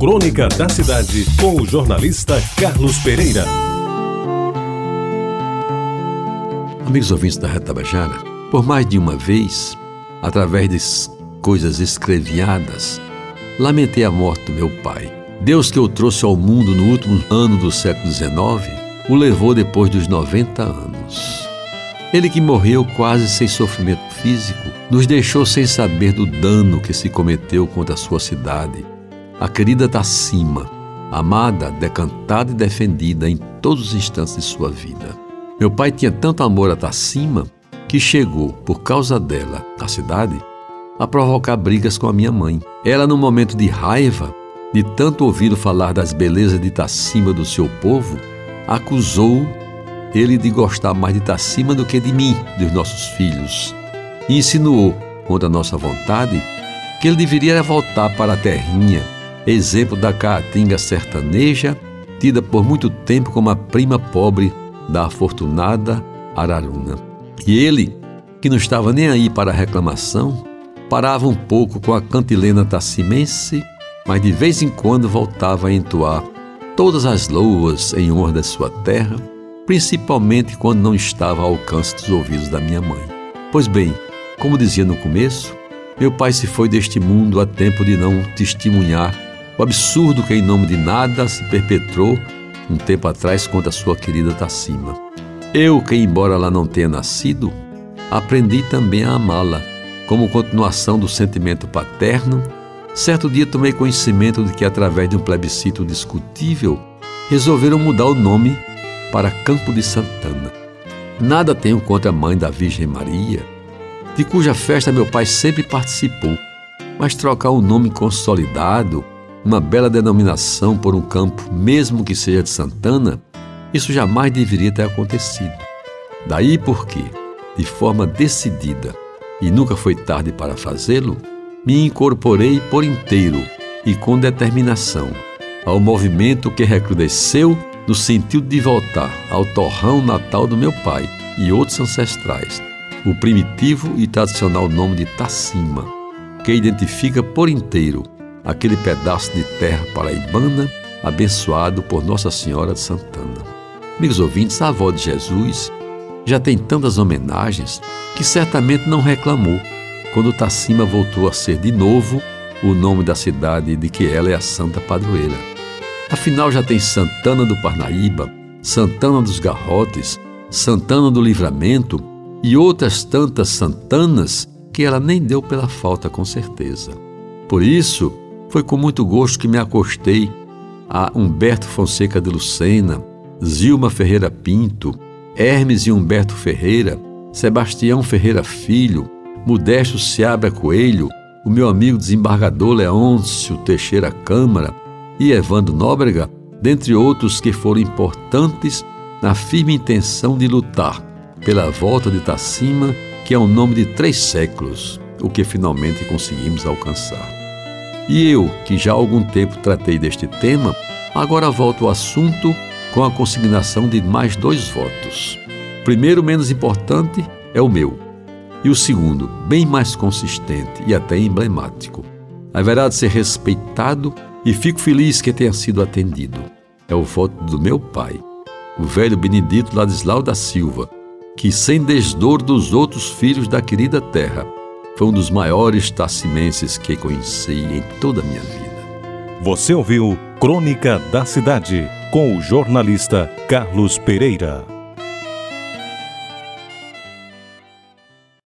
Crônica da Cidade, com o jornalista Carlos Pereira. Amigos ouvintes da Retabajara, por mais de uma vez, através de coisas escreviadas, lamentei a morte do meu pai. Deus que o trouxe ao mundo no último ano do século XIX, o levou depois dos 90 anos. Ele que morreu quase sem sofrimento físico, nos deixou sem saber do dano que se cometeu contra a sua cidade. A querida Tacima, amada, decantada e defendida em todos os instantes de sua vida. Meu pai tinha tanto amor a Tacima que chegou, por causa dela, a cidade, a provocar brigas com a minha mãe. Ela, num momento de raiva, de tanto ouvir falar das belezas de Tacima do seu povo, acusou ele de gostar mais de Tacima do que de mim, dos nossos filhos, e insinuou, contra nossa vontade, que ele deveria voltar para a terrinha, exemplo da caatinga sertaneja, tida por muito tempo como a prima pobre da afortunada Araruna. E ele, que não estava nem aí para a reclamação, parava um pouco com a cantilena tacimense, mas de vez em quando voltava a entoar todas as loas em honra da sua terra, principalmente quando não estava ao alcance dos ouvidos da minha mãe. Pois bem, como dizia no começo, meu pai se foi deste mundo a tempo de não testemunhar o absurdo que, em nome de nada, se perpetrou um tempo atrás contra sua querida Tacima. Eu, que embora lá não tenha nascido, aprendi também a amá-la, como continuação do sentimento paterno. Certo dia tomei conhecimento de que, através de um plebiscito discutível, resolveram mudar o nome para Campo de Santana. Nada tenho contra a mãe da Virgem Maria, de cuja festa meu pai sempre participou, mas trocar um nome consolidado, uma bela denominação por um campo, mesmo que seja de Santana, isso jamais deveria ter acontecido. Daí porque, de forma decidida, e nunca foi tarde para fazê-lo, me incorporei por inteiro e com determinação ao movimento que recrudesceu no sentido de voltar ao torrão natal do meu pai e outros ancestrais, o primitivo e tradicional nome de Tacima, que identifica por inteiro aquele pedaço de terra paraibana abençoado por Nossa Senhora de Santana. Amigos ouvintes, a avó de Jesus já tem tantas homenagens que certamente não reclamou quando Tacima voltou a ser de novo o nome da cidade de que ela é a santa padroeira. Afinal, já tem Santana do Parnaíba, Santana dos Garrotes, Santana do Livramento e outras tantas Santanas que ela nem deu pela falta, com certeza. Por isso, foi com muito gosto que me acostei a Humberto Fonseca de Lucena, Zilma Ferreira Pinto, Hermes e Humberto Ferreira, Sebastião Ferreira Filho, Modesto Seabra Coelho, o meu amigo desembargador Leôncio Teixeira Câmara, e Evandro Nóbrega, dentre outros que foram importantes na firme intenção de lutar pela volta de Tacima, que é o nome de três séculos, o que finalmente conseguimos alcançar. E eu, que já há algum tempo tratei deste tema, agora volto ao assunto com a consignação de mais dois votos. O primeiro, menos importante, é o meu. E o segundo, bem mais consistente e até emblemático. Haverá de ser respeitado e fico feliz que tenha sido atendido. É o voto do meu pai, o velho Benedito Ladislau da Silva, que, sem desdor dos outros filhos da querida terra, foi um dos maiores tacimenses que conheci em toda a minha vida. Você ouviu Crônica da Cidade com o jornalista Carlos Pereira.